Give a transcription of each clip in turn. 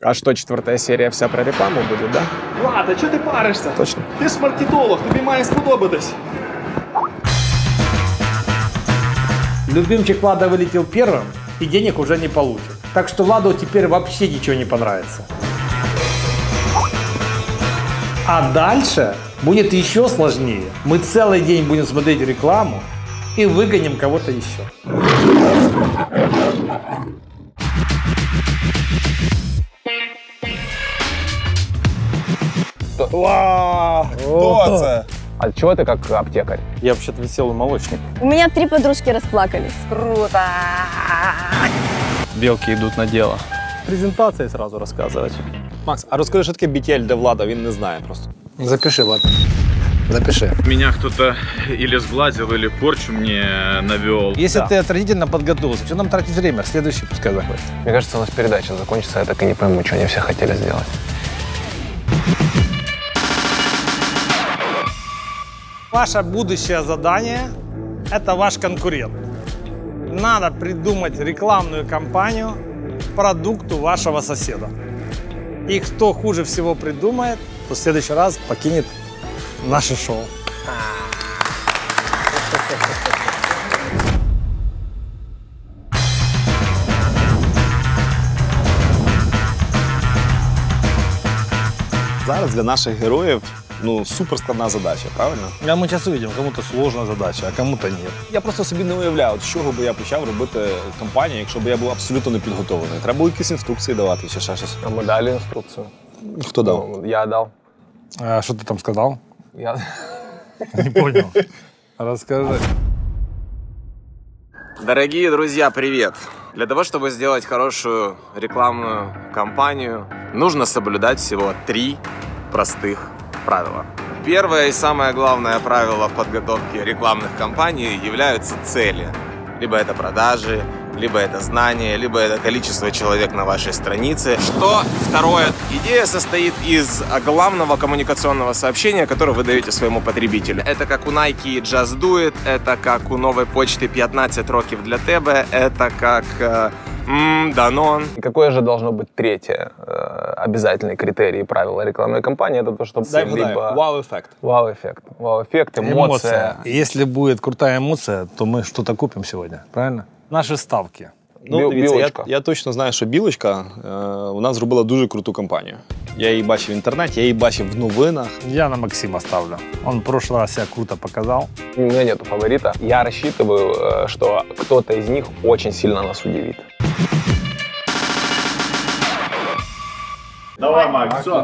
А что, четвертая серия вся про рекламу будет, да? Влад, а чого ти паришся? Точно. Ти ж маркетолог, тобі має сподобатись. Любимчик Влада вылетел первым и денег уже не получит. Так что Владу теперь вообще ничего не понравится. А дальше будет еще сложнее. Мы целый день будем смотреть рекламу и выгоним кого-то еще. Хто це? А чего ты как аптекарь? Я вообще-то веселый молочник. У меня три подружки расплакались. Белки идут на дело. Презентации сразу рассказывать. Макс, а розкажи, що таке BTL для влада, він не знає просто. Запиши, Влад. Запиши. Меня кто-то или сглазил, или порчу мне навел. Если ты отвратительно подготовился, что нам тратить время? Следующий пускай заходит. Мне кажется, у нас передача закончится, я так и не пойму, что они все хотели сделать. Ваше будущее задание – это ваш конкурент. Надо придумать рекламную кампанию продукту вашего соседа. И кто хуже всего придумает, то в следующий раз покинет наше шоу. Зараз для наших героїв ну суперскладна задача, правильно? А мы сейчас увидим, кому-то сложная задача, а кому-то нет. Я просто собі не уявляю, от з чого би я почав робити кампанію, якщо б я був абсолютно не підготовлений. Треба було якісь інструкції давати чи ще щось. А мы дали инструкцию. Хто дав? Ну, Я дал. А что ты там сказал? Я... Не понял. Расскажи. Дорогие друзья, привет! Для того, чтобы сделать хорошую рекламную кампанию, нужно соблюдать всего три простых правила. Первое и самое главное правило в подготовке рекламных кампаний являются цели. Либо это продажи, либо это знания, либо это количество человек на вашей странице. Что второе? Идея состоит из главного коммуникационного сообщения, которое вы даете своему потребителю. Это как у Nike Just Do It, это как у новой почты 15 років для тебе, это как э, м, Danone. И какое же должно быть третье э, обязательный критерий и правило рекламной кампании? Это то, что Дай вгадаю. либо Вау-ефект. вау-эффект. Вау-эффект, эмоция. И Если будет крутая эмоция, то мы что-то купим сегодня, правильно? Наши ставки. Ну, Біл- дивіться, я, білочка. я точно знаю, що білочка е, у нас зробила дуже круту кампанію. Я її бачив в інтернеті, я її бачив в новинах. Я на Максима ставлю. Он в прошлый раз себя круто показал. У меня нету фаворита. Я рассчитываю, э, что кто-то из них очень сильно нас удивит. Давай, Макс, все.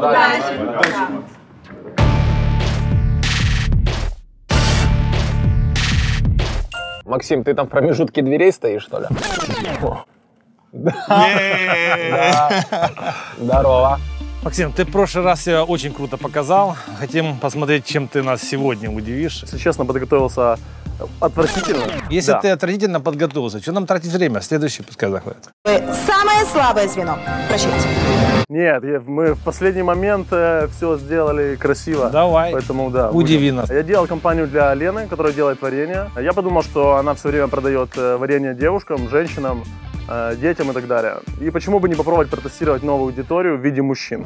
Максим, ты там в промежутке дверей стоишь, что ли? Здорово. Максим, ты в прошлый раз себя очень круто показал. Хотим посмотреть, чем ты нас сегодня удивишь. Если честно, подготовился отвратительно. Если Да. ты отвратительно подготовился, что нам тратить время? Следующий пускай заходит. Самое слабое звено. Прощайте. Нет, мы в последний момент все сделали красиво. Давай. Поэтому да. Удиви будем. нас. Я делал компанию для Лены, которая делает варенье. Я подумал, что она все время продает э, варенье девушкам, женщинам, э, детям и так далее. И почему бы не попробовать протестировать новую аудиторию в виде мужчин?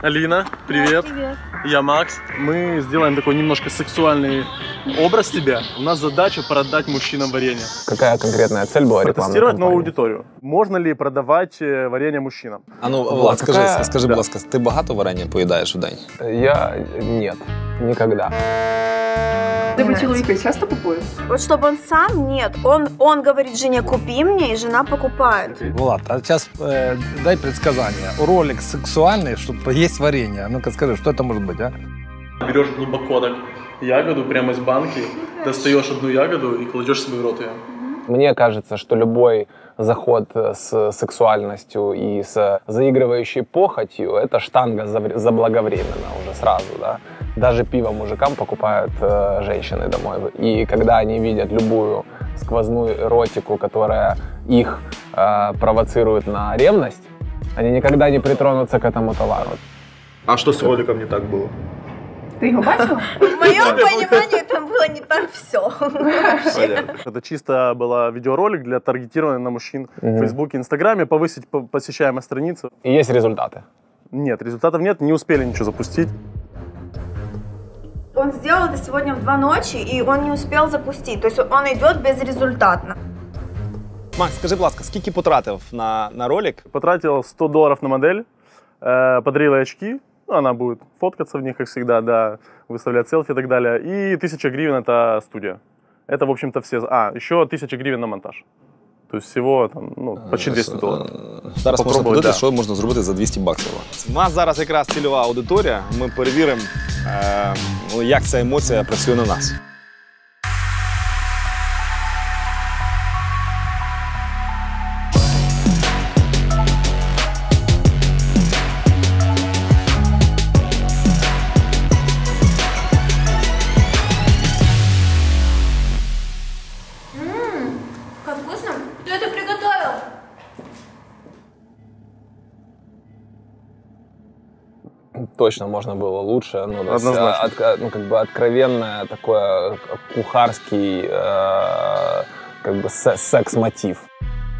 Алина, привет. Привет. Я Макс. Мы сделаем такой немножко сексуальный образ тебя. У нас задача продать мужчинам варенье. Какая конкретная цель была рекламной Протестировать новую кампании? аудиторию. Можно ли продавать э, варенье мужчинам? А ну, Влад, Влад, скажи, какая- скажи, Да. будь ласка, ти багато варення поїдаєш у день? Я нет, никогда. Тебе чоловіка часто купують? Вот чтобы он сам, нет. Он, он говорит жене, купи мне, и жена покупает. Влад, а сейчас э, дай предсказание. Ролик сексуальный, чтобы есть варенье. А Ну-ка скажи, что это может быть, а? Берешь глубоко так ягоду прямо из банки, достаешь одну ягоду и кладешь себе в рот ее. Мне кажется, что любой заход с сексуальностью и с заигрывающей похотью – это штанга заблаговременно уже сразу, да. Даже пиво мужикам покупают э, женщины домой. И когда они видят любую сквозную эротику, которая их э, провоцирует на ревность, они никогда не притронутся к этому товару. А что с роликом не так было? Ты его бачила? В моем понимании там было не так все. Это чисто было видеоролик для таргетирования на мужчин в. Фейсбуке, Инстаграме, повысить по- посещаемость страницы. И есть результаты. Нет, результатов нет, не успели ничего запустить. Он сделал это сегодня в два ночи, и он не успел запустить. То есть он идет безрезультатно. Макс, скажи, будь ласка, скільки потратив на, на ролик? Потратил 100 долларов на модель, э, подарил очки, ну, она будет фоткаться в них, как всегда, да, выставлять селфи и так далее. И 1000 гривен это студия. Это, в общем-то, все... А, еще 1000 гривен на монтаж. То есть всего там, ну, почти 200 долларов. Зараз можна Попробувати, подивитися, да. що можна зробити за 200 баксів. У нас зараз якраз цільова аудиторія. Ми перевіримо, е, ну, як ця емоція працює на нас. Точно можно было лучше. Ну, то есть, Однозначно. а, ну, как бы откровенное такое кухарский э, как бы се- секс-мотив.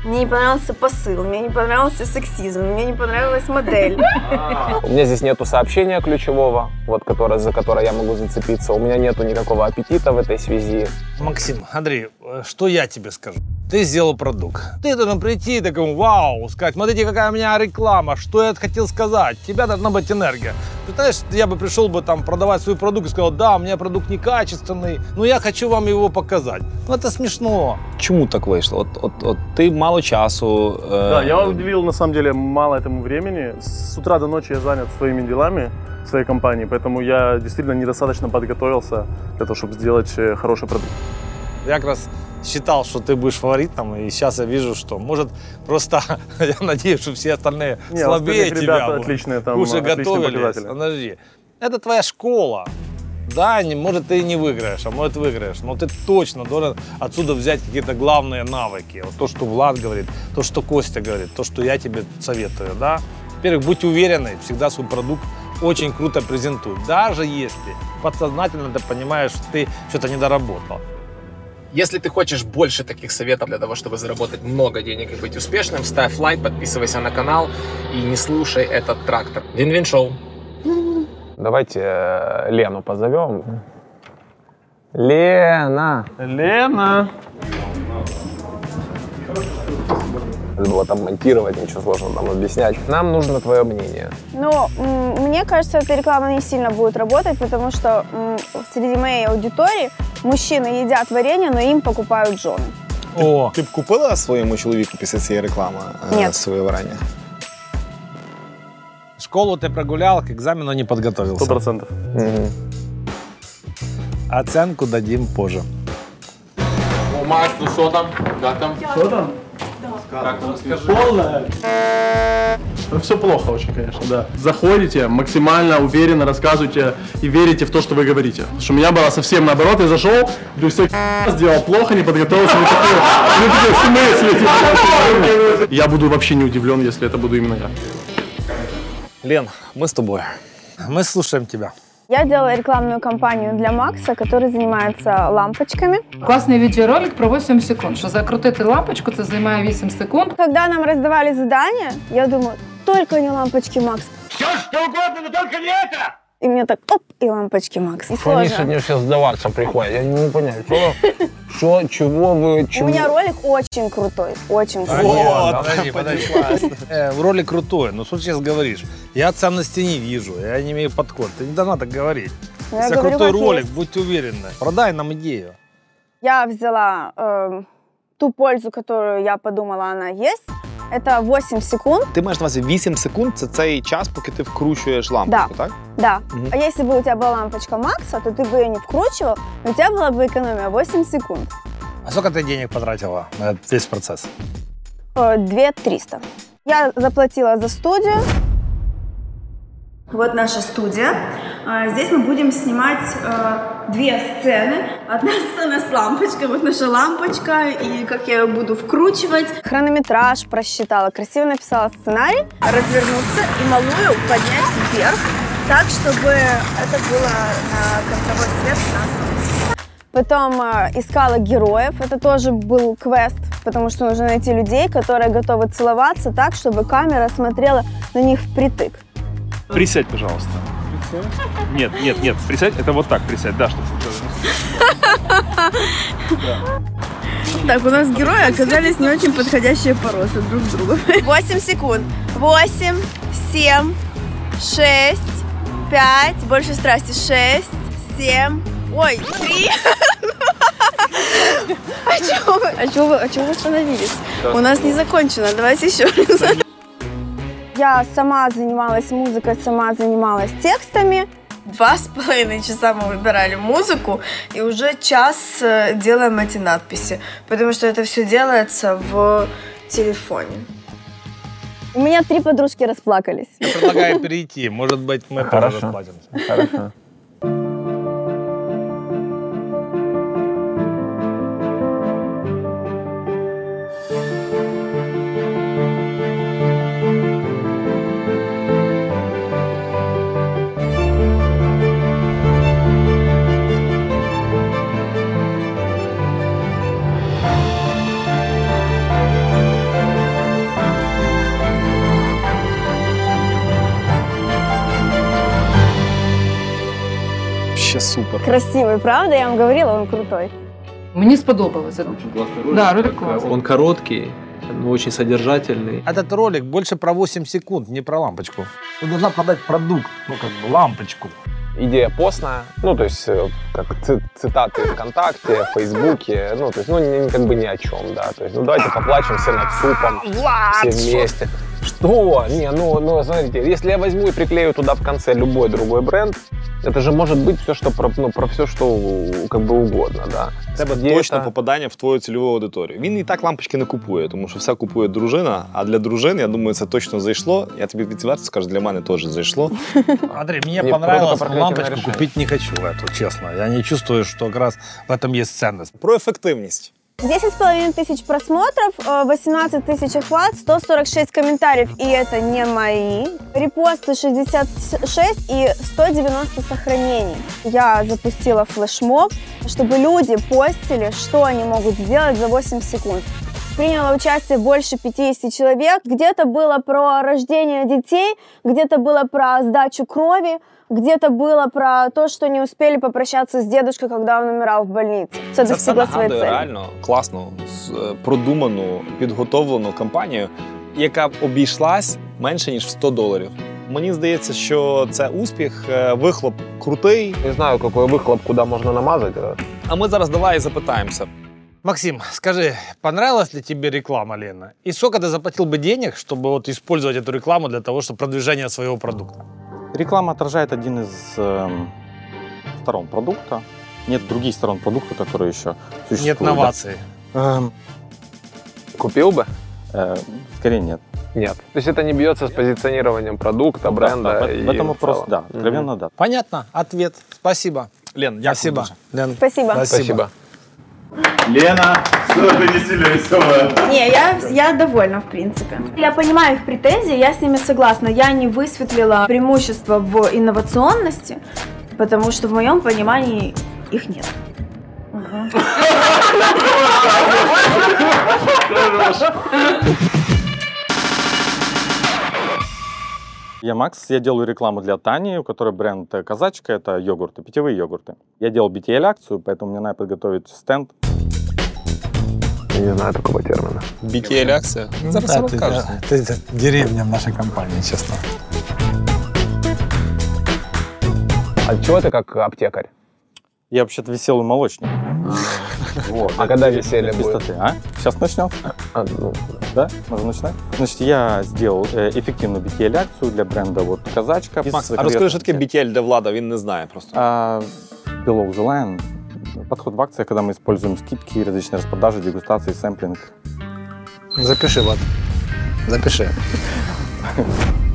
Мне не понравился посыл, мне не понравился сексизм, мне не понравилась модель. У меня здесь нету сообщения ключевого, вот которое, за которое я могу зацепиться. У меня нету никакого аппетита в этой связи. Максим, Андрей, э, что я тебе скажу? Ты сделал продукт. Ты должен прийти и такому, вау, сказать, смотрите, какая у меня реклама, что я хотел сказать. У тебя должна быть энергия. Ты знаешь, я бы пришел бы там продавать свой продукт и сказал, да, у меня продукт некачественный, но я хочу вам его показать. Ну это смешно. Чому так вийшло? От, от, от ти мало часу. е, Да, я уделил на самом деле мало этому времени. С утра до ночи я занят своими делами в своей компании, поэтому я действительно недостаточно подготовился для того, чтобы сделать э, хороший продукт. Я как раз считал, что ты будешь фаворитом, и сейчас я вижу, что, может, просто, я надеюсь, что все остальные Не, слабее тебя. отличные там, Уже готовились. Подожди. Это твоя школа. Да, не, может, ты и не выиграешь, а может, выиграешь. Но ты точно должен отсюда взять какие-то главные навыки. Вот то, что Влад говорит, то, что Костя говорит, то, что я тебе советую, да. Во-первых, будь уверенной, всегда свой продукт очень круто презентуй. Даже если подсознательно ты понимаешь, что ты что-то недоработал. Если ты хочешь больше таких советов для того, чтобы заработать много денег и быть успешным, ставь лайк, подписывайся на канал и не слушай этот трактор. Вин-вин шоу. Давайте э, Лену позовем. Лена! Лена! Надо было там монтировать, ничего сложного там объяснять. Нам нужно твое мнение. Но м, мне кажется, эта реклама не сильно будет работать, потому что м, среди моей аудитории мужчины едят варенье, но им покупают жены. О, Ти б купила своєму чоловіку після цієї реклами е, Ні. своє варення? школу ты прогулял, к экзамену не подготовился. Сто процентов. Мгм. Оценку дадим позже. Макс, ну что там? Как там? Что там? Как там? Скажи. Все плохо очень, конечно, да. Заходите, максимально уверенно рассказывайте и верите в то, что вы говорите. Потому что у меня было совсем наоборот. Я зашел, говорю, все сделал плохо, не подготовился. В смысле? Типа, Я буду вообще не удивлен, если это буду именно я. Лен, ми з тобою. Мы слушаем тебя. Я делала рекламную кампанию для Макса, который занимается лампочками. Класний відеоролик про 8 секунд. Що закрутити лампочку, це займає 8 секунд. Когда нам раздавали задания, я думаю, только не лампочки Макс. Все, что угодно, но только не это! И мне так, оп, и лампочки Макс. И Они сегодня все сдаваться приходят. Я не могу понять, что, что, чего вы, У чего... меня ролик очень крутой, очень крутой. Вот, подожди, подожди. Э, Ролик крутой, но что ты сейчас говоришь? Я ценности не вижу, я не имею подход. Ты не должна так говорить. Ну, я Если говорю, крутой ролик, есть. будь уверенна. Продай нам идею. Я взяла эм, ту пользу, которую я подумала, она есть. Это 8 секунд, Ти маєш на увазі 8 секунд це цей час, поки ти вкручуєш лампочку, так? да. Мгм. А если бы у тебя была лампочка Макса, то ты бы ее не вкручивал, и у тебя была бы экономия 8 секунд. А сколько ты денег потратила на этот весь процесс? Э, 2 300. Я заплатила за студию. Вот наша студия. А, Здесь мы будем снимать э, две сцены. Одна сцена с лампочкой, вот наша лампочка, и как я ее буду вкручивать. Хронометраж просчитала, красиво написала сценарий. Развернуться и малую поднять вверх. так, чтобы это было на контровой свет на солнце. Потом э, искала героев, это тоже был квест, потому что нужно найти людей, которые готовы целоваться так, чтобы камера смотрела на них впритык. Присядь, пожалуйста. Нет, нет, нет, присядь, это вот так присядь, да, чтобы... Так, у нас герои оказались не очень подходящие по росту друг к другу. 8 секунд. 8, 7, 6, 5, больше страсти. 6, 7, ой, 3. А чего вы, а чего вы, а чего вы остановились? У нас не закончено, давайте еще раз. Я сама занималась музыкой, сама занималась текстами. Два с половиной часа мы выбирали музыку, и уже час э, делаем эти надписи, потому что это все делается в телефоне. У меня три подружки расплакались. Я предлагаю перейти. Может быть, мы тоже расплатимся. Хорошо. Супер. Красивый, правда? Я вам говорила, он крутой. Мені сподобалося. Да, ролик класний. Он короткий, но очень содержательный. Этот ролик больше про 8 секунд, не про лампочку. Ты должна продать продукт, ну как бы лампочку. Идея постная, ну, то есть, э, как ци- цитаты ВКонтакте, в Фейсбуке, ну, то есть, ну, как бы ни о чем, да, то есть, ну, давайте поплачем все над супом, все вместе. Что? Не, ну, ну, смотрите, если я возьму и приклею туда в конце любой другой бренд, это же может быть все, что про, ну, про все, что как бы угодно, да. В тебе Где точно это? попадання в твою цільову аудиторію. Він і так лампочки не купує, тому що все купує дружина. А для дружин, я думаю, це точно зайшло. Я тобі відверто скажу, для мене теж зайшло. Смотри, мне Не, понравилось, только но проклятие лампочку решает. купить не хочу эту, честно. Я не чувствую, что как раз в этом есть ценность. Про ефективність. 10,5 тысяч просмотров, э, 18 тысяч охват, 146 комментариев, и это не мои. Репосты 66 и 190 сохранений. Я запустила флешмоб, чтобы люди постили, что они могут сделать за 8 секунд. Приняло участие больше 50 человек. Где-то было про рождение детей, где-то было про сдачу крови, где-то было про то, что не успели попрощаться с дедушкой, когда он умирал в больнице. Все Це все достигло своей нагадує цели. реально класну, з- е, продуману, підготовлену кампанію, яка б обійшлась менше ніж в 100 доларів. Мені здається, що це успіх, е, вихлоп крутий. Не знаю, какой выхлоп, куда можно намазать. э. А ми зараз давай і запитаємося. Максим, скажи, понравилась ли тебе реклама, Лена? И сколько ты заплатил бы денег, чтобы вот использовать эту рекламу для того, чтобы продвижение своего продукта? Реклама отражает один из эм, сторон продукта. Нет других сторон продукта, которые еще существуют. Нет новаций. Да. Эм, Купил бы? э, скорее нет. Нет. То есть это не бьется с позиционированием продукта, бренда. Да, да, в, этом вопрос, да, откровенно да. Понятно, ответ. Спасибо. Лен, Спасибо. Лен, Спасибо. Спасибо. Лена, что ты веселее веселая? Не, я, я довольна, в принципе. Я понимаю их претензии, я с ними согласна. Я не высветлила преимущества в инновационности, потому что в моем понимании их нет. Я Макс, я делаю рекламу для Тани, у которой бренд э, Казачка, это йогурты, питьевые йогурты. Я делал BTL-акцию, поэтому мне надо подготовить стенд. Я не знаю такого термина. BTL-акція? Зараз Да, ты, да, ты- ты деревня в нашей компании, честно. А чего ты как аптекарь? Я вообще-то веселый молочник. Вот. А когда веселье будет? Чистоты, а? Сейчас начнем. А, ну, Да? Можно начинать? Значит, я сделал э, эффективную BTL-акцию для бренда вот Казачка. Макс, а розкажи, що таке BTL для влада, він не знає просто. А, Below the Line. Подход в акциях, когда мы используем скидки, различные распродажи, дегустации, сэмплинг. Запиши, Влад. Запиши.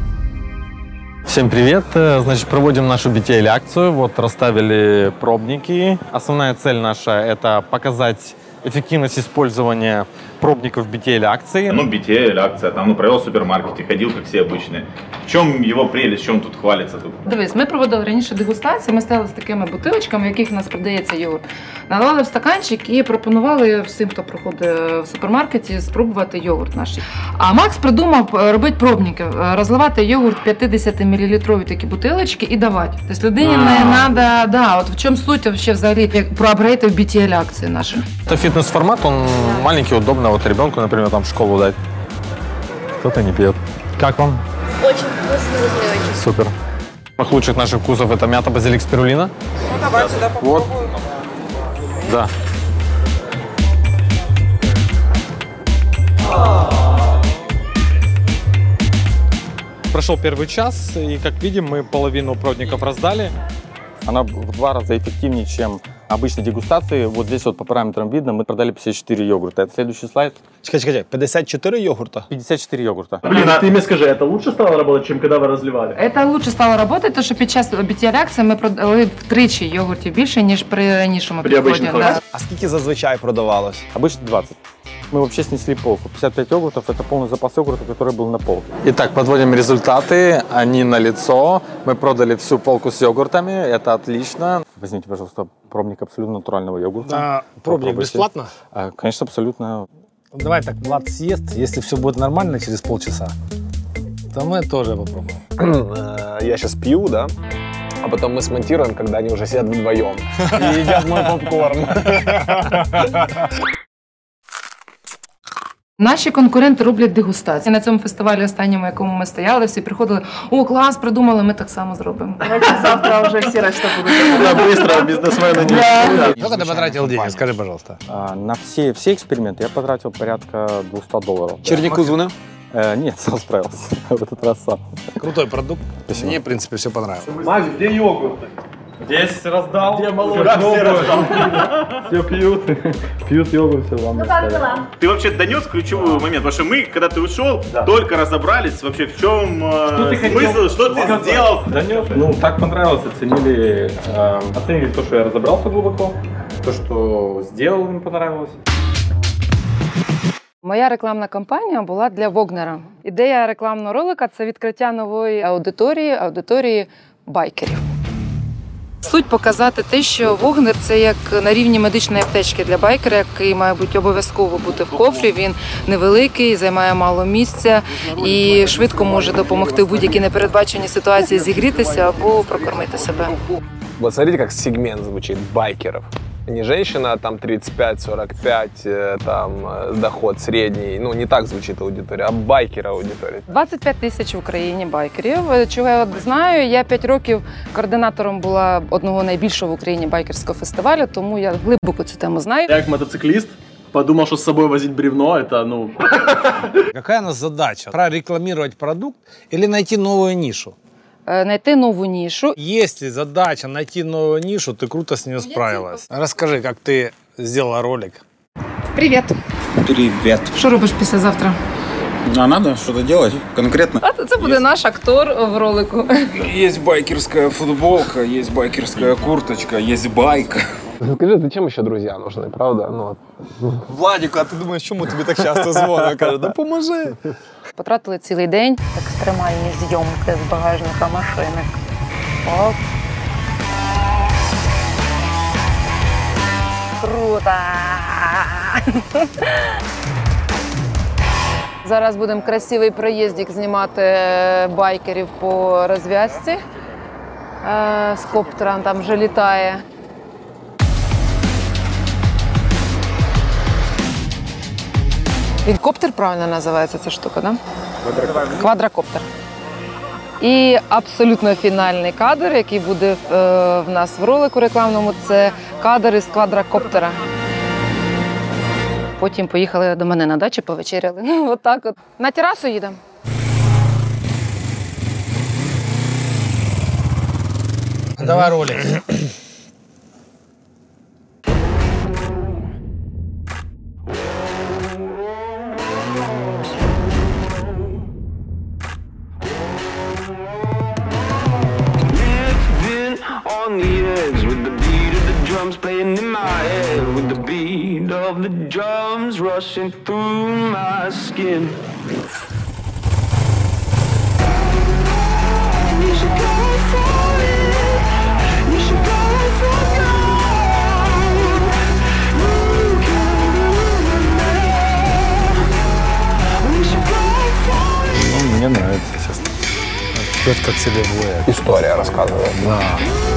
Всем привет! Э, Значит, проводим нашу BTL-акцию. Вот расставили пробники. Основная цель наша – это показать эффективность использования пробников BTL акции. Ну, BTL, акция, там, ну, провел в супермаркете, ходил, как все обычные. В чем его прелесть, в чем тут хвалится? Тут? Дивись, ми проводили раніше дегустації, ми стояли з такими бутилочками, в яких у нас продається йогурт. Наливали в стаканчик і пропонували всім, хто проходить в супермаркеті, спробувати йогурт наш. А Макс придумав е, робити пробники, е, розливати йогурт 50 мл такі бутилочки і давати. Тобто людині не треба, да, от в чому суть вообще взагалі як про апгрейти в BTL акції наші. Это фитнес-формат, он маленький, удобно вот ребенку, например, там в школу дать. Кто-то не пьет. Как вам? Очень вкусный разливочек. Супер. Из лучших наших вкусов это мята, базилик, спирулина. Ну, давай сюда Вот. Да. Прошел первый час, и, как видим, мы половину пробников раздали. Она в два раза эффективнее, чем обычные дегустации. Вот здесь вот по параметрам видно, мы продали 54 йогурта. Это следующий слайд. Чекай, чекай, 54 йогурта? 54 йогурта. Блин, а ты мне скажи, это лучше стало работать, чем когда вы разливали? Це лучше стало працювати, тому що під час BTL акції ми продали втричі йогуртів більше, ніж при ранішому підході. Да. А скільки зазвичай продавалось? Обычно 20. Мы вообще снесли полку. 55 йогуртов – это полный запас йогурта, который был на полке. Итак, подводим результаты. Они на лицо. Мы продали всю полку с йогуртами. Это отлично. Возьмите, пожалуйста, пробник абсолютно натурального йогурта. Да, пробник бесплатно? А, Конечно, абсолютно. Давай так, Влад съест, если все будет нормально через полчаса, то мы тоже попробуем. Э, Я сейчас пью, да, а потом мы смонтируем, когда они уже сидят вдвоем и едят мой попкорн. Наші конкуренти роблять дегустації на цьому фестивалі. Останньому якому ми стояли, всі приходили. О, клас, придумали. Ми так само зробимо. Завтра вже всі решта будуть. Быстро, бізнесмени. Сколько ти потратив денег? Скажи, пожалуйста. А, на всі всі експерименти я потратив порядка 200 доларів. Чернику звона? Нет, сам справился. В этот раз сам. Крутой продукт. Спасибо. Мне, в принципе, все понравилось. Мазь где йогурт? 10 раздал. Где молоко? Все пьют. Пьют йогурт, все вам. Ну как дела? Ты вообще донес ключевой момент, потому что мы, когда ты ушел, только разобрались вообще в чем э, смысл, что ты сделал. Донес. Ну, так понравилось, оценили, эм, оценили то, что я разобрался глубоко, то, что сделал, им понравилось. Моя рекламна кампанія була для Вогнера. Ідея рекламного ролика це відкриття нової аудиторії, аудиторії байкерів. Суть показати те, що Вогнер це як на рівні медичної аптечки для байкера, який має бути обов'язково бути в кофрі. Він невеликий, займає мало місця і швидко може допомогти в будь-якій непередбаченій ситуації зігрітися або прокормити себе. Вот смотрите, как сегмент звучит байкеров Не женщина, там 35-45, э, там э, доход средний, ну не так звучит аудитория, а байкер аудитория. 25 тисяч в Україні байкерів. Чого я знаю, я 5 років координатором була одного найбільшого в Україні байкерського фестивалю, тому я глибоко цю тему знаю. Я как мотоциклист подумал, что с собой возить бревно, это, ну... Какая у нас задача? Прорекламировать продукт или найти новую нишу? Е, Знайти нову нішу. Если задача найти новую нишу, ты круто с нее справилась. Расскажи, как ты сделала ролик. Привіт. Привет. Що робиш післязавтра? А надо что-то делать конкретно? А це буде наш актор в ролику. Есть байкерская футболка, есть байкерская курточка, есть байк. Скажи, зачем еще друзья нужны, правда? Ну, вот. Владіку, а ти думаєш, чому тобі так часто дзвонить? Каже, да поможи. Потратили цілий день. Екстремальні зйомки з багажника машини. Оп. Круто! Зараз будемо красивий проїздик знімати е, байкерів по розв'язці. Е, З коптера там вже літає. Він коптер правильно називається ця штука, да? Квадрокоптер. І абсолютно фінальний кадр, який буде е, в нас в ролику рекламному, це кадр із квадрокоптера. Потім поїхали до мене на дачу, повечеряли. Ну, отак от. На терасу їдемо. Давай ролик. on the edge with the beat of the drums playing in my head with the beat of the drums rushing through my skin. You should go for it. You should go for gold. You can We should go for it. Ну, мне нравится, честно. Четко к себе воя. История рассказывает. Да.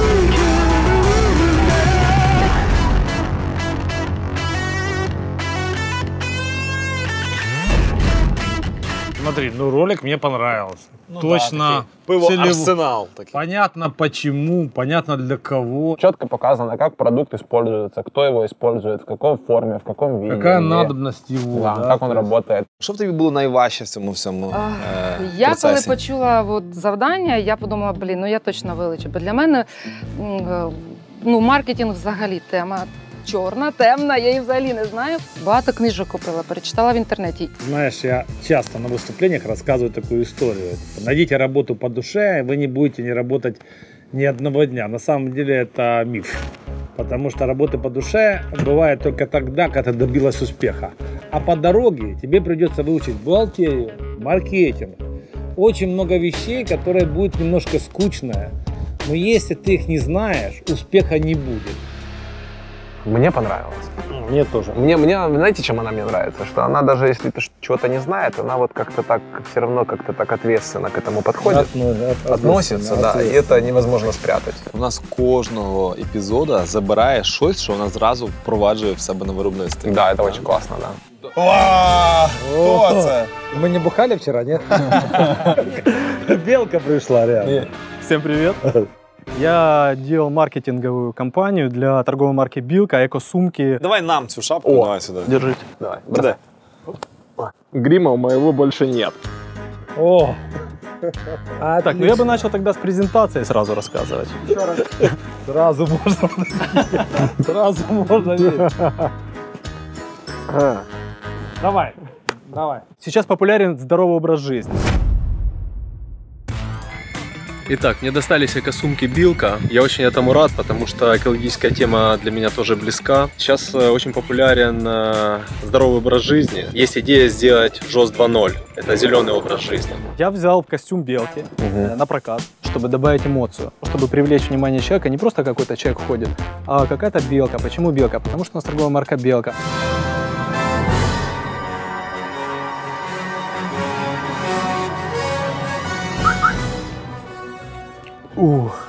Смотри, ну ролик мне понравился. Ну Точно. да, такой пиво целево- арсенал такой. Понятно почему, понятно для кого. Четко показано, как продукт используется, кто его использует, в какой форме, в каком виде. Какая где. надобность его. Да, да, как он то есть. работает. Що в тобі було найважче в цьому всьому е, Я коли процесі? почула от, завдання, я подумала, блін, ну я точно вилечу. Бо для мене м, е, ну, маркетинг взагалі тема чорна, темна, я її взагалі не знаю. Багато книжок купила, перечитала в інтернеті. Знаешь, я часто на выступлениях рассказываю такую историю. Найдите работу по душе, вы не будете не работать ни одного дня. На самом деле это миф. Потому что работы по душе бывает только тогда, когда ты добилась успеха. А по дороге тебе придется выучить бухгалтерию, маркетинг. Очень много вещей, которые будут немножко скучные. Но если ты их не знаешь, успеха не будет. Мне понравилось. Мне тоже. Мне, мне, знаете, чем она мне нравится? Что она даже если ты ш- чего-то не знает, она вот как-то так, все равно как-то так ответственно к этому подходит. Относится, да, и это невозможно спрятать. У нас кожного епізода забирає щось, що вона зразу впроваджує в себе на виробництві. Да, это очень классно, да. Ва! Хто це? Мы не бухали вчера, нет? Белка пришла реально. Всем привет. Я делал маркетинговую кампанию для торговой марки Билка, эко-сумки. Давай нам цю шапку, давай сюди. Держите. Давай, Де? Грима у моего больше нет. О! Так, ну я бы начал тогда с презентации сразу рассказывать. Сразу можно. Сразу можно. Давай, давай. Сейчас популярен здоровый образ жизни. Итак, мне достались эко-сумки Билка. Я очень этому рад, потому что экологическая тема для меня тоже близка. Сейчас э, очень популярен э, здоровый образ жизни. Есть идея сделать ЖОС 2.0. Это зеленый образ жизни. Я взял костюм белки э, на прокат, чтобы добавить эмоцию, чтобы привлечь внимание человека. Не просто какой-то человек ходит, а какая-то белка. Почему белка? Потому что у нас торговая марка белка. Ух.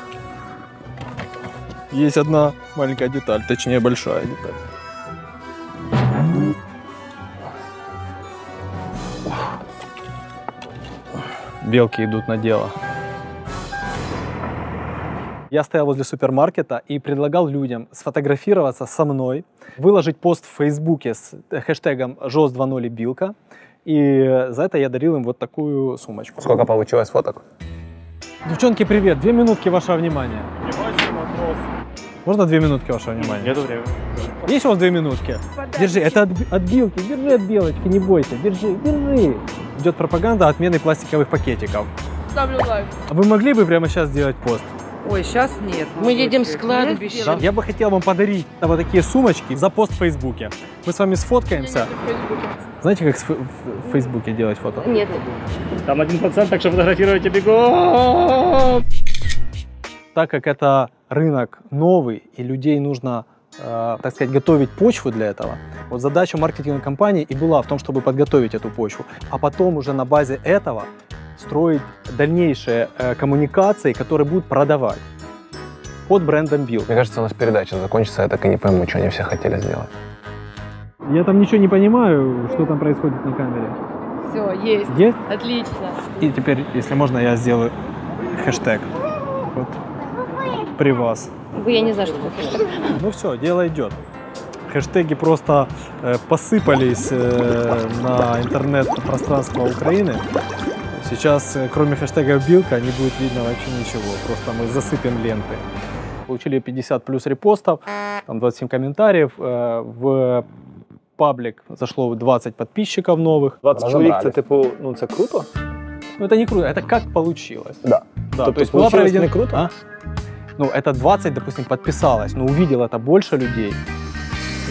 Есть одна маленькая деталь, точнее большая деталь. Белки идут на дело. Я стоял возле супермаркета и предлагал людям сфотографироваться со мной, выложить пост в Фейсбуке с хэштегом ЖОС 2.0 и Билка. И за это я дарил им вот такую сумочку. Сколько получилось фоток? Девчонки, привет! Две минутки вашего внимания. Можно две минутки вашего внимания? Нету времени. Есть у вас две минутки? Держи, это от, от держи от Белочки, не бойся, держи, держи. Идет пропаганда отмены пластиковых пакетиков. Ставлю лайк. А Вы могли бы прямо сейчас сделать пост? Ой, сейчас нет. Мы едем с кладбища. Я бы хотел вам подарить вот такие сумочки за пост в Фейсбуке. Мы с вами сфоткаемся. Знаете, как в Фейсбуке делать фото? Нет. Там один процент, так что фотографируйте бегом. Так как это рынок новый и людей нужно, э, так сказать, готовить почву для этого, вот задача маркетинговой компании и была в том, чтобы подготовить эту почву, а потом уже на базе этого строить дальнейшие э, коммуникации, которые будут продавать под брендом Bill. Мне кажется, у нас передача закончится, я так и не пойму, что они все хотели сделать. Я там ничего не понимаю, что там происходит на камере. Все, есть. Есть? Отлично. И теперь, если можно, я сделаю хэштег. Вот. При вас. Я не знаю, что такое хэштег. Ну все, дело идет. Хэштеги просто э, посыпались э, на интернет-пространство Украины. Сейчас, э, кроме хэштега «Билка», не будет видно вообще ничего. Просто мы засыпем ленты. Получили 50 плюс репостов, там 27 комментариев. э, В паблик зашло 20 подписчиков новых. 20 чоловік це типу, ну це круто. Ну, это не круто, это как получилось. Да. Да, Тобто то есть была получилось проведена... не круто? А? ну, это 20, допустим, подписалось, но увидел это больше людей.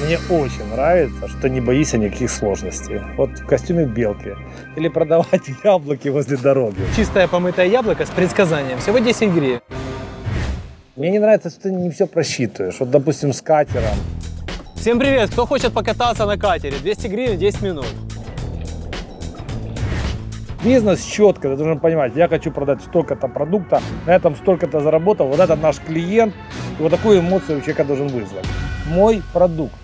Мне очень нравится, что не боишься никаких сложностей. Вот в костюме белки. Или продавать яблоки возле дороги. Чистое помытое яблоко с предсказанием. Всего 10 гривен. Мне не нравится, что ты не все просчитываешь. Вот, допустим, с катером. Всем привет! Кто хочет покататься на катере? 200 гривен, 10 минут. Бизнес четко, ты должен понимать, я хочу продать столько-то продукта, на этом столько-то заработал, вот это наш клиент, и вот такую эмоцию у человека должен вызвать. Мой продукт.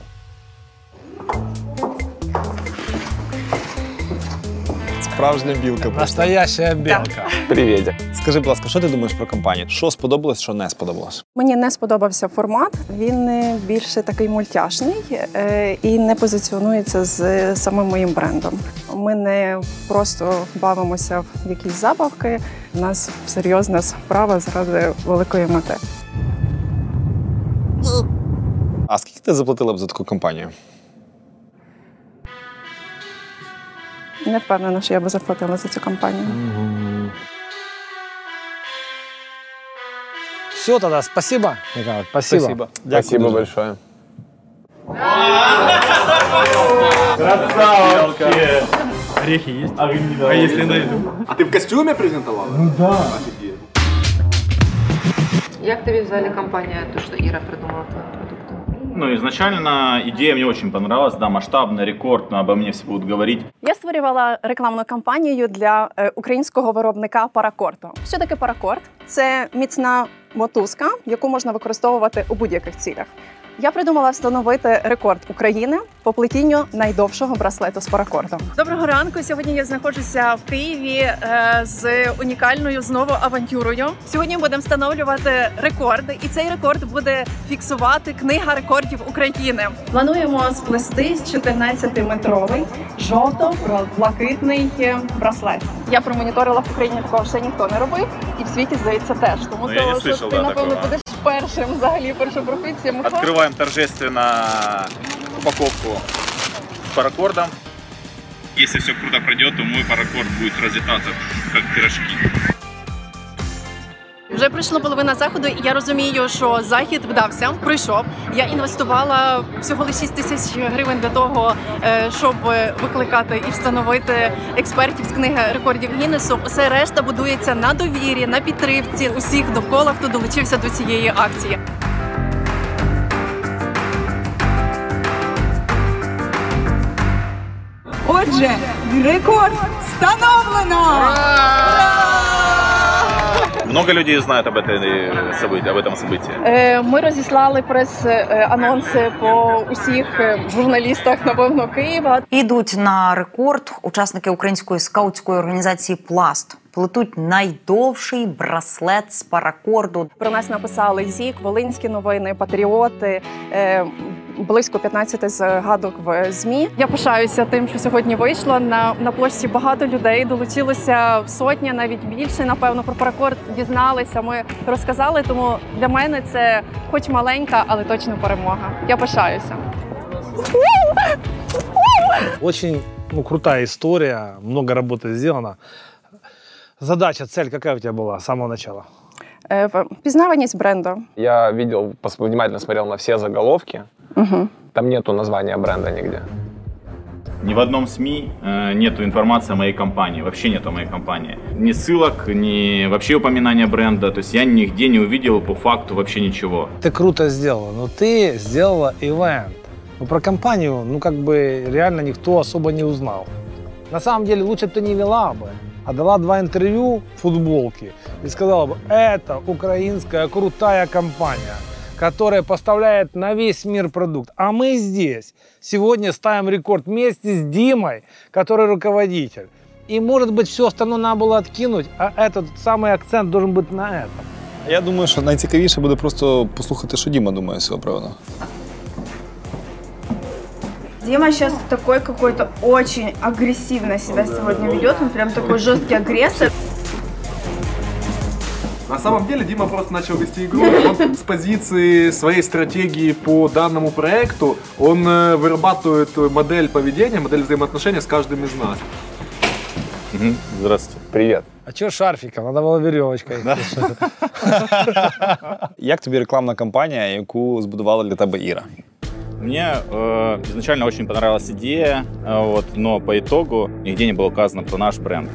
Справжня білка. просто. Настоящая белка. Привіт. Скажи, будь ласка, що ти думаєш про компанію? Що сподобалось, що не сподобалось? Мені не сподобався формат. Він е, більше такий мультяшний е, і не позиціонується з самим моїм брендом. Ми не просто бавимося в якісь забавки. У нас серйозна справа заради великої мети. А скільки ти заплатила б за таку компанію? Не впевнена, що я би заплатила за цю кампанію. Все тогда, спасибо. Николай, спасибо. Спасибо. Дякую Спасибо дуже. большое. Красавчик! Орехи есть? А, если найду? А ты в костюме презентовала? Ну да. Як тобі взагалі компанія, то, що Іра придумала твою продукту? Ну, изначально идея мне очень понравилась, да, масштабный рекорд, обо мне все будут говорить. Я створювала рекламну кампанію для е, українського виробника Паракорту. Що таке паракорд? Це міцна мотузка, яку можна використовувати у будь-яких цілях. Я придумала встановити рекорд України по плетінню найдовшого браслету з паракордом. Доброго ранку. Сьогодні я знаходжуся в Києві е, з унікальною знову авантюрою. Сьогодні будемо встановлювати рекорд, і цей рекорд буде фіксувати книга рекордів України. Плануємо сплести 14-метровий жовто-блакитний браслет. Я промоніторила в Україні такого ще ніхто не робив, і в світі здається теж. Тому Ну, я не то, що слышал, ти да, напевно будеш першим взагалі. Михайло. Открываем торжественно упаковку с паракордом. Если все круто пройдет, то мой паракорд будет разлетаться, как пирожки. Вже пройшла половина заходу, і я розумію, що захід вдався, пройшов. Я інвестувала всього лише 6 тисяч гривень для того, е, щоб викликати і встановити експертів з книги рекордів Гіннесу. Усе решта будується на довірі, на підтримці усіх довкола, хто долучився до цієї акції. Отже, рекорд встановлено! Много людей знают об, этой э, событии, об этом событии. Е, Ми розіслали прес-анонси по усіх е, журналістах, напевно, Києва. Ідуть на рекорд учасники української скаутської організації Пласт. Плетуть найдовший браслет з паракорду. Про нас написали ЗІК, Волинські новини, Патріоти. Близько 15 згадок в змі. Я пишаюся тим, що сьогодні вийшло на, на площі. Багато людей долучилося сотня, навіть більше. Напевно, про паракорд дізналися. Ми розказали. Тому для мене це, хоч маленька, але точно перемога. Я пишаюся. Очень ну, крутая история, много работы сделано. Задача, цель какая у тебя была с самого начала? В- Пізнаваність бренду. Я видел, пос- внимательно смотрел на все заголовки. Угу. Там нету названия бренда нигде. Ни в одном СМИ э, нету информации о моей компании, вообще нету о моей компании. Ни ссылок, ни вообще упоминания бренда, то есть я нигде не увидел по факту вообще ничего. Ты круто сделала, но ты сделала ивент. Ну, про компанию, ну, как бы, реально никто особо не узнал. На самом деле, лучше бы ты не вела бы, а дала два интервью в футболке и сказала бы, это украинская крутая компания, которая поставляет на весь мир продукт. А мы здесь сегодня ставим рекорд вместе с Димой, который руководитель. И, может быть, все остальное надо было откинуть, а этот самый акцент должен быть на этом. Я думаю, що найцікавіше буде просто послухати, що Діма думає з цього приводу. Дима сейчас такой какой-то очень агрессивно себя сегодня ведет. Он прям такой жесткий агрессор. На самом деле Дима просто начал вести игру, он с позиции своей стратегии по данному проекту, он э, вырабатывает модель поведения, модель взаимоотношений с каждым из нас. Здравствуйте. Привет. А чё шарфиком? Надо было веревочкой. Як тобі рекламна кампанія, яку збудувала для тебе Іра? Мне э, изначально очень понравилась идея, э, вот, но по итогу нигде не было указано про наш бренд,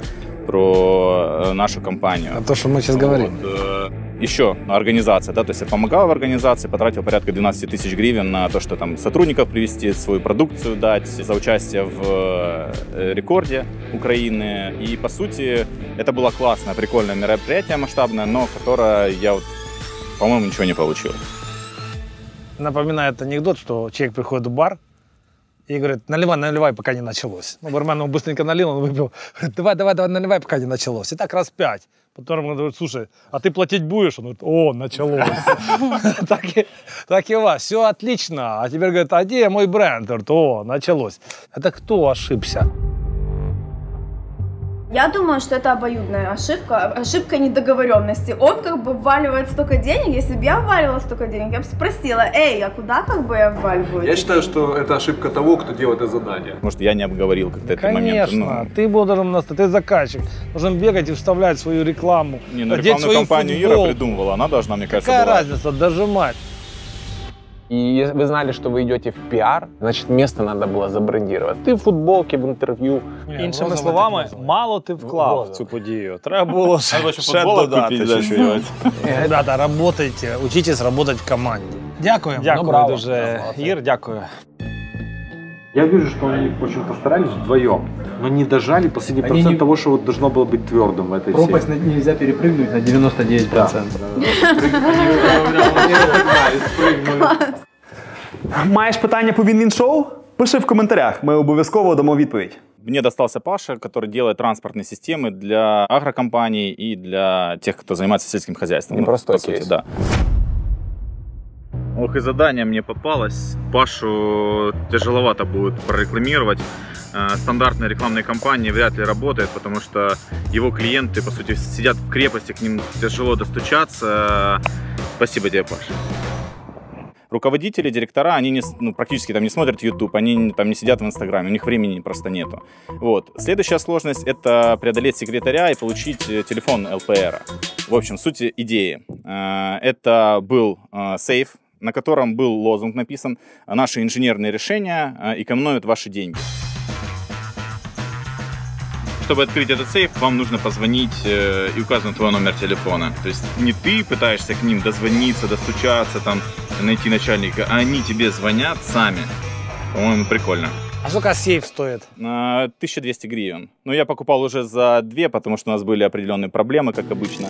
про э, нашу компанию. А то, что мы сейчас говорим. Вот, э, еще организация, да, то есть я помогал в организации, потратил порядка 12 тысяч гривен на то, что там сотрудников привести, свою продукцию дать, за участие в э, рекорде Украины. И, по сути, это было классное, прикольное мероприятие масштабное, но которое я, вот, по-моему, ничего не получил. Напоминает анекдот, что человек приходит в бар и говорит, наливай, наливай, пока не началось. Ну, бармен ему быстренько налил, он выпил. Говорит, давай, давай, давай, наливай, пока не началось. И так раз пять. Потом он говорит, слушай, а ты платить будешь? Он говорит, о, началось. Так и- вас, все отлично. А теперь говорит, а где мой бренд? Говорит, о, началось. Это кто ошибся? Я думаю, что это обоюдная ошибка, ошибка недоговоренности. Он как бы вваливает столько денег, если бы я ввалила столько денег, я бы спросила, эй, а куда как бы я вваливаю? Я считаю, что это ошибка того, кто делает это задание. Может, я не обговорил как-то этот момент. Конечно, ну. ты был должен, нас- ты заказчик, должен бегать и вставлять свою рекламу, Не, ну рекламную свою кампанию Ира футболку. придумывала, она должна, мне кажется, Какая была. разница, дожимать? И если вы знали, что вы идете в пиар, значит, место надо было забрендировать. Ты в футболке, в интерв'ю. Іншими словами, мало ти вклав в цю подію. Треба було ще, Треба ще ще футболок додати. купити, да, чуть-чуть. Ребята, работайте, учитесь работать в команде. Дякую. Дякую Ну, браво. дуже, Ір, дякую. Я вижу, что они очень постарались вдвоем, но не дожали последний Они процент не- того, что вот должно было быть твердым в этой Пропасть серии. на- нельзя перепрыгнуть на 99%. Маєш питання по Він шоу? Пиши в коментарях, ми обов'язково дамо відповідь. Мне достался Паша, который делает транспортные системы для агрокомпаний и для тех, кто занимается сельским хозяйством. Непростой по сути, кейс. да. Ох, и задание мне попалось. Пашу тяжеловато будет прорекламировать. Э, Стандартные рекламные кампании вряд ли работают, потому что его клиенты, по сути, сидят в крепости, к ним тяжело достучаться. Спасибо тебе, Паша. Руководители, директора, они не, ну, практически там не смотрят YouTube, они там не сидят в Инстаграме, у них времени просто нету. Вот. Следующая сложность – это преодолеть секретаря и получить э, телефон ЛПР. В общем, суть идеи. Э, Это был сейф, на котором был лозунг написан «Наши инженерные решения э, экономят ваши деньги». Чтобы открыть этот сейф, вам нужно позвонить э, и указан твой номер телефона. То есть не ты пытаешься к ним дозвониться, достучаться, там, найти начальника, а они тебе звонят сами. По-моему, прикольно. А сколько сейф стоит? А, 1200 гривен. Ну, я покупал уже за две, потому что у нас были определенные проблемы, как обычно.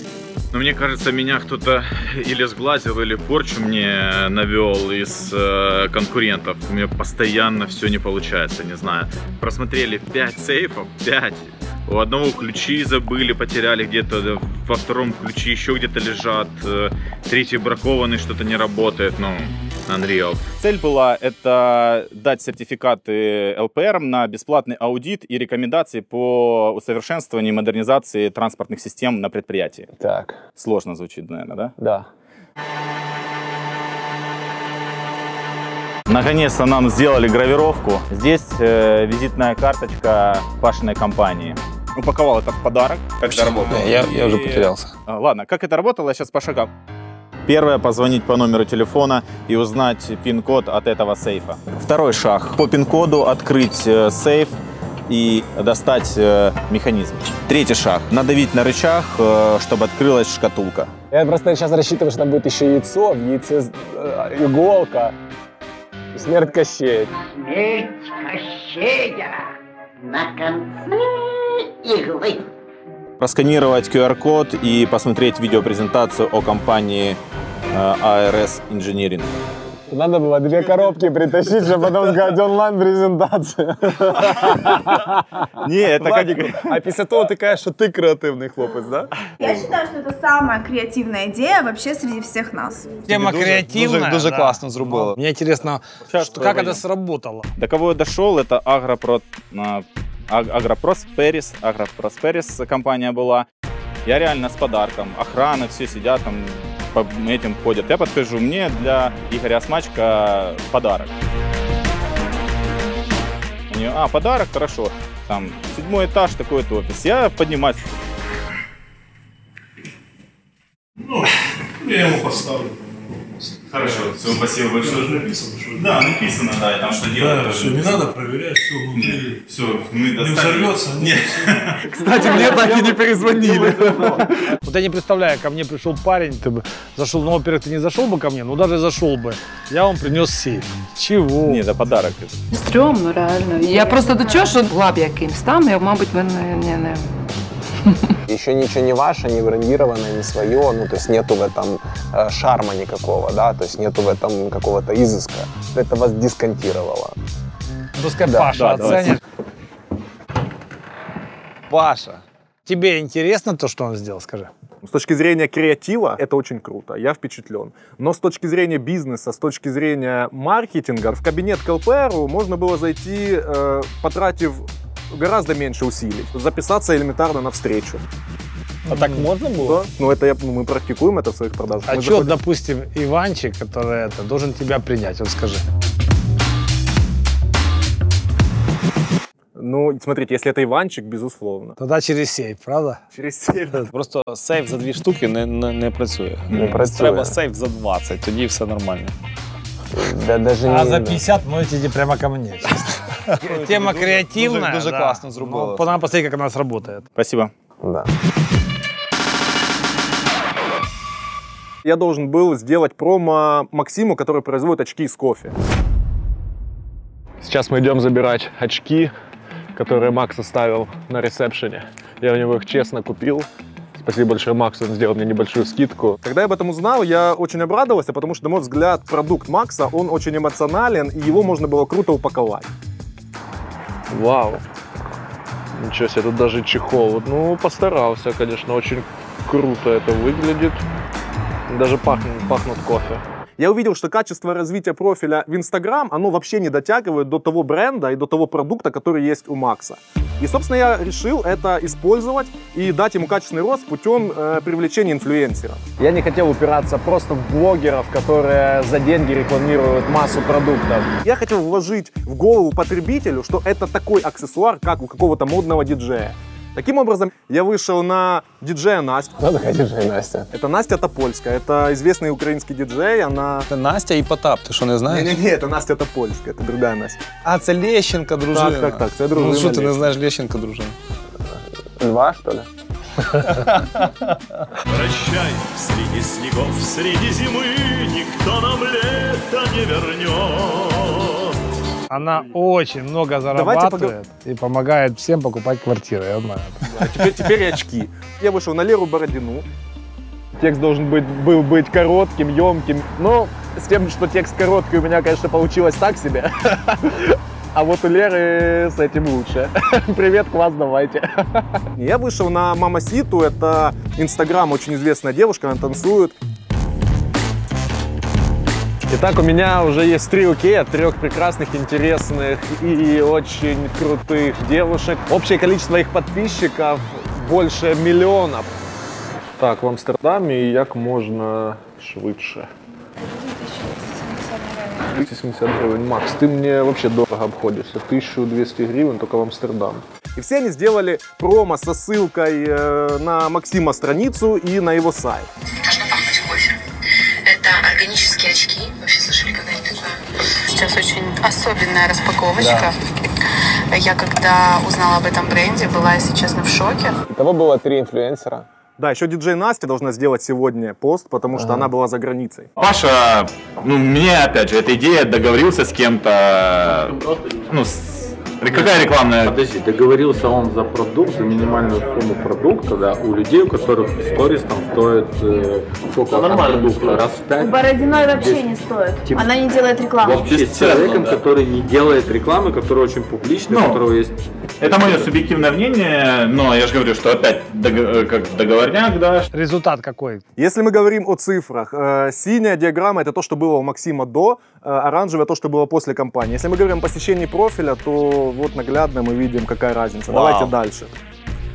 Но мне кажется, меня кто-то или сглазил, или порчу мне навел из э, конкурентов. У меня постоянно все не получается, не знаю. Просмотрели 5 сейфов, 5. У одного ключи забыли, потеряли где-то, во втором ключи еще где-то лежат, э, третий бракованный, что-то не работает, ну, Unreal. Цель была это дать сертификаты ЛПР на бесплатный аудит и рекомендации по усовершенствованию и модернизации транспортных систем на предприятии. Так. Сложно звучит, наверное, да? Да. Наконец-то нам сделали гравировку. Здесь э, визитная карточка Пашиной компании. Упаковал это в подарок. Как это работало? Я- я уже потерялся. А, Ладно, как это работало, я сейчас по шагам. Первое, позвонить по номеру телефона и узнать пин-код от этого сейфа. Второй шаг. По пин-коду открыть э, сейф и достать э, механизм. Третий шаг. Надавить на рычаг, э, чтобы открылась шкатулка. Я просто сейчас рассчитываю, что там будет еще яйцо, в яйце э, иголка. Смерть Кощея. Смерть Кощея на конце иглы. просканировать QR-код и посмотреть видеопрезентацию о компании э, ARS Engineering. Надо было две коробки притащить, чтобы потом сказать онлайн-презентацию. Ні, это Владику, А після того ти кажеш, що ти креативний хлопець, да? Я считаю, что это самая креативная идея вообще среди всех нас. Тема креативная. дуже- дуже да. класно зробили. Мне интересно, что, как это сработало. До кого я дошел, это Агропро, а, Аг- Агропросперис, Агропросперис компания была. Я реально с подарком. Охрана, все сидят там, по этим ходят. Я подхожу, мне для Игоря Осмачка подарок. Они, а, подарок, хорошо. там седьмой этаж, такой вот офис. Я поднимаюсь. Ну, я ему поставлю. Хорошо, все, спасибо большое. Написано, что Да, написано, да, и там что делать. Да, все, не надо проверять, все внутри. Все, мы Не достали. взорвется, Нет. Кстати, мне так и не перезвонили. Вот я не представляю, ко мне пришел парень, ты бы зашел, ну, во-первых, ты не зашел бы ко мне, ну, даже зашел бы, я вам принес сейф. Чего? Ні, це подарок. Стрьомно, реально. Я просто до чого, що була б якимсь там, я, мабуть, би не, не, не Еще ничего не ваше, не брендированное, не свое, ну, то есть нету в этом э, шарма никакого, да, то есть нету в этом какого-то изыска. Это вас дисконтировало. Пускай Да, Паша да, оценит. Паша, тебе интересно то, что он сделал, скажи? С точки зрения креатива это очень круто, я впечатлен. Но с точки зрения бизнеса, с точки зрения маркетинга, в кабинет к ЛПРу можно было зайти, э, потратив гораздо меньше усилий, записаться элементарно на встречу. А так можно было? Да. Ну, это я, ну, мы практикуем это в своих продажах. А Мы что, заходим- допустим, Иванчик, который это, должен тебя принять, вот скажи. Ну, смотрите, если это Иванчик, безусловно. Тогда через сейф, правда? Через сейф. Просто сейф за дві штуки не, не, не працює. Не працює. Треба сейф за 20, тоді все нормально. Да, даже А не... за 50 можете идти прямо ко мне. Тема креативная. дуже да. классно зробили. Ну, Надо посмотреть, как она сработает. Спасибо. Да. Я должен был сделать промо Максиму, который производит очки из кофе. Сейчас мы идем забирать очки, которые Макс оставил на ресепшене. Я у него их честно купил. Спасибо большое Максу, он сделал мне небольшую скидку. Когда я об этом узнал, я очень обрадовался, потому что, на мой взгляд, продукт Макса, он очень эмоционален, и его можно было круто упаковать. Вау. Ничего себе, тут даже чехол. Ну, постарался, конечно, очень круто это выглядит. Даже пахнет, пахнут кофе. Я увидел, что качество развития профиля в Инстаграм, оно вообще не дотягивает до того бренда и до того продукта, который есть у Макса. И, собственно, я решил это использовать и дать ему качественный рост путем э, привлечения инфлюенсеров. Я не хотел упираться просто в блогеров, которые за деньги рекламируют массу продуктов. Я хотел вложить в голову потребителю, что это такой аксессуар, как у какого-то модного диджея. Таким образом, я вышел на диджея Настю. Кто такая диджей Настя? Это Настя Топольская, это известный украинский диджей, она... Це Настя і Потап, ти що не знаєш? Не-не-не, это Настя Топольская, это другая Настя. А, це Лещенка, дружина. Так, так, так, це дружина Ну що, ти не Лещенка. знаєш Лещенка, дружина? Два, что ли? Прощай, среди снегов, среди зимы Никто нам лето не вернет она очень много зарабатывает и помогает всем покупать квартиры, я знаю. А теперь, теперь очки. Я вышел на Леру Бородину. Текст должен быть, был быть коротким, емким. Но с тем, что текст короткий, у меня, конечно, получилось так себе. А вот у Леры с этим лучше. Привет, класс, давайте. Я вышел на Мама Ситу, это Инстаграм, очень известная девушка, она танцует. Итак, у меня уже есть три окей от трех прекрасных, интересных и очень крутых девушек. Общее количество их подписчиков больше миллионов. Так, в Амстердамі як можна швидше. 270 гривень. Макс, ты мне вообще дорого обходишься. 1200 гривен только в Амстердам. И все они сделали промо со ссылкой э, на Максима страницу и на его сайт. Органические очки. Вообще слышали когда-нибудь такое? Сейчас очень особенная распаковочка. Я когда узнала об этом бренде, была, если честно, в шоке. Итого было три инфлюенсера. Да, еще диджей Настя должна сделать сегодня пост, потому что Ага. она была за границей. Паша, ну, мне, опять же, эта идея, договорился с кем-то, ну, с- какая рекламная... Подожди, договорился он за продукт, за минимальную сумму продукта, да, у людей, у которых сторис там стоит э, сколько там продукта, раз в пять. Бородиной вообще Десять. не стоит. Типа- Она не делает рекламу. Вообще с человеком, который не делает рекламы, который очень публичный, у которого есть... Это мое субъективное мнение, но я же говорю, что опять дог- э, как договорняк, да. Результат какой? Если мы говорим о цифрах, э, синяя диаграмма это то, что было у Максима до, э, оранжевая то, что было после кампании. Если мы говорим о посещении профиля, то вот наглядно мы видим, какая разница. Вау. Давайте дальше.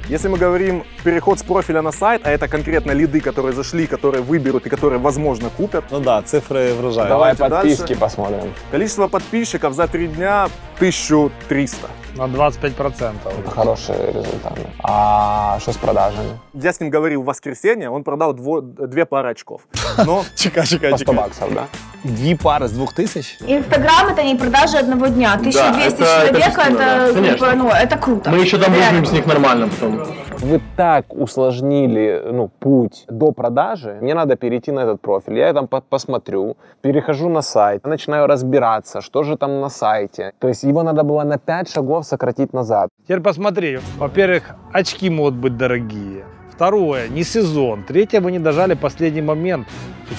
Если мы говорим переход с профиля на сайт, а это конкретно лиды, которые зашли, которые выберут и которые, возможно, купят. Ну да, цифри вражають. Давай Давайте подписки дальше. посмотрим. Количество подписчиков за три дня 1300. На 25%. Это хороший результат. А что с продажами? Я с ним говорил в воскресенье, он продал дво- две пары очков. Но... Чекай, чекай, По 100 баксов, да? Дві пари з двох тисяч? Инстаграм это не продажи одного дня. 1200 это- это человек, да. это, Конечно. типа, ну, это круто. Мы еще там выжмем с них нормально потом. Вы так усложнили ну, путь до продажи, мне надо перейти на этот профиль. Я там по- посмотрю, перехожу на сайт, начинаю разбираться, что же там на сайте. То есть его надо было на 5 шагов сократить назад. Теперь посмотри. Во-первых, очки могут быть дорогие. Второе, не сезон. Третье, вы не дожали последний момент.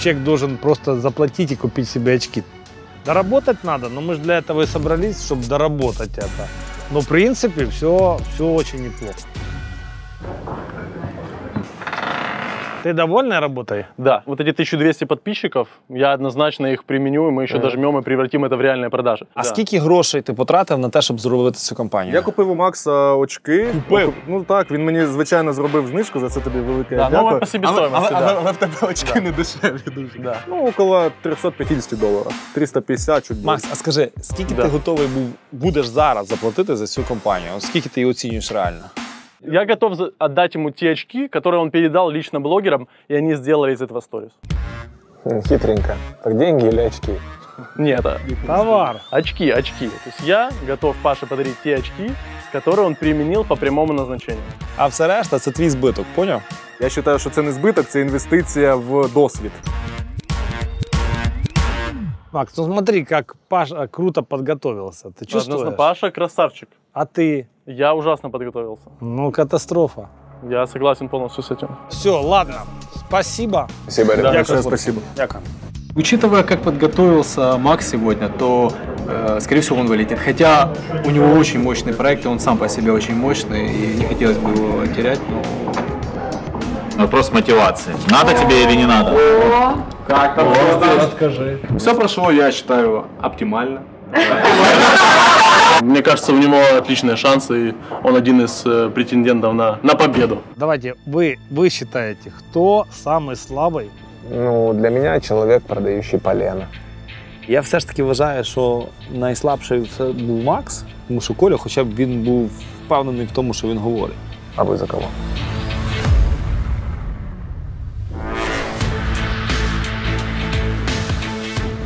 Человек должен просто заплатить и купить себе очки. Доработать надо, но мы же для этого и собрались, чтобы доработать это. Но в принципе все, все очень неплохо. Ты довольна работой? Да, вот эти 1200 подписчиков, я однозначно их применю, и мы еще Ага. дожмем и превратим это в реальные продажи. А Да. скільки грошей ти потратив на те, щоб зробити цю компанію? Я купив у Макса очки. Купив? Ну так, він мені звичайно зробив знижку, за це тобі велике Да, ну, дякую. ви по себестоимости, але, да. але, але в тебе очки не дешеві дуже. Да. Ну, около 350 доларів. 350 чуть більше. Макс, а скажи, скільки Да. ти готовий був будеш зараз заплатити за цю компанію? От скільки ти її оцінюєш реально? Я готов за- отдать ему те очки, которые он передал лично блогерам, и они сделали из этого сторис. М, Хитренько. Так деньги или очки? Нет, а- Товар. очки, очки. То есть я готов Паше подарить те очки, которые он применил по прямому назначению. А все решта це твій збиток, поняв? Я вважаю, що це не збиток, це інвестиція в досвід. Макс, ну смотри, как Паша круто подготовился. Ты чувствуешь? Однозначно, Паша красавчик. А ты? Я ужасно подготовился. Ну, катастрофа. Я согласен полностью с этим. Все, ладно. Спасибо. Спасибо, Да, ребята. большое спасибо. Дякую. Учитывая, как подготовился Макс сегодня, то, э, скорее всего, он вылетит. Хотя у него очень мощный проект, и он сам по себе очень мощный, и не хотелось бы его терять, но... Вопрос мотивации. Надо тебе или не надо? Как там? Расскажи. Все прошло, я считаю, оптимально. Мне кажется, у него отличные шансы, и он один из э, претендентов на, на победу. Давайте, вы, вы считаете, кто самый слабый? Ну, для меня человек, продающий полено. Я все ж таки вважаю, що найслабший це був Макс, тому що Коля, хоча б він був впевнений в тому, що він говорить. А вы за кого?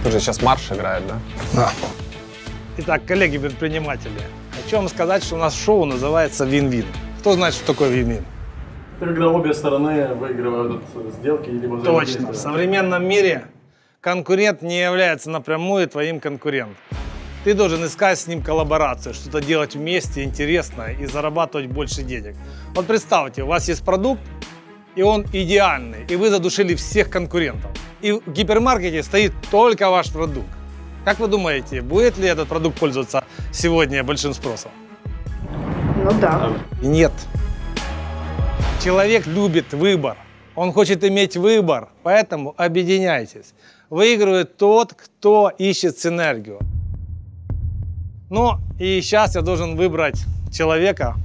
Же сейчас марш играет, да? Да. Итак, коллеги-предприниматели, хочу вам сказать, что у нас шоу называется «Вин-вин». Кто знает, что такое вин-вин? Когда обе стороны выигрывают от сделки либо Точно. В современном мире конкурент не является напрямую твоим конкурентом. Ты должен искать с ним коллаборацию, что-то делать вместе интересное и зарабатывать больше денег. Вот представьте, у вас есть продукт, и он идеальный, и вы задушили всех конкурентов. И в гипермаркете стоит только ваш продукт. Как вы думаете, будет ли этот продукт пользоваться сегодня большим спросом? Ну да. Нет. Человек любит выбор. Он хочет иметь выбор, поэтому объединяйтесь. Выигрывает тот, кто ищет синергию. Ну и сейчас я должен выбрать человека,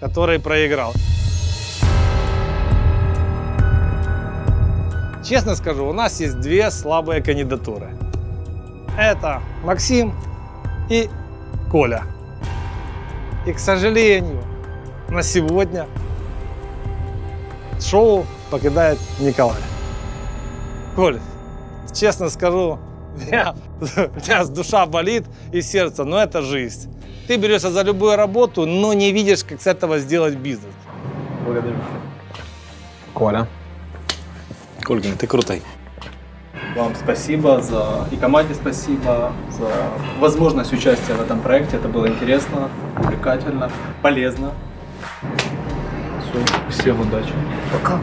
который проиграл. Честно скажу, у нас есть две слабые кандидатуры. Это Максим и Коля. И, к сожалению, на сегодня шоу покидает Николай. Коль, честно скажу, у меня, у меня душа болит и сердце, но это жизнь. Ты берешься за любую работу, но не видишь, как с этого сделать бизнес. Благодарю. Коля. Колькин, ти крутий. Вам спасибо за и команде спасибо за возможность участия в этом проекте. Это было интересно, увлекательно, полезно. Все, всем удачи. Пока.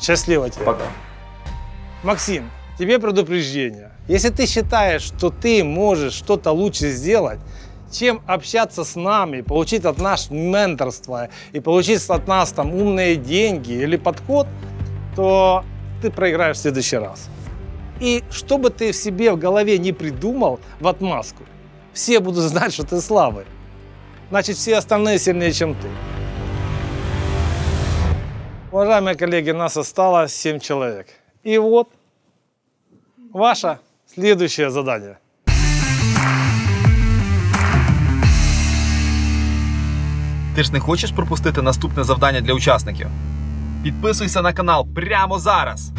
Счастливо тебе. Пока. Максим, тебе предупреждение. Если ты считаешь, что ты можешь что-то лучше сделать, чем общаться с нами, получить от нас менторство и получить от нас там умные деньги или подход, то ты проиграешь в следующий раз. И что бы ты в себе в голове не придумал в отмазку, все будут знать, что ты слабый. Значит, все остальные сильнее, чем ты. Уважаемые коллеги, нас осталось 7 человек. И вот ваше следующее задание. Ти ж не хочеш пропустити наступне завдання для учасників? Підписуйся на канал прямо зараз.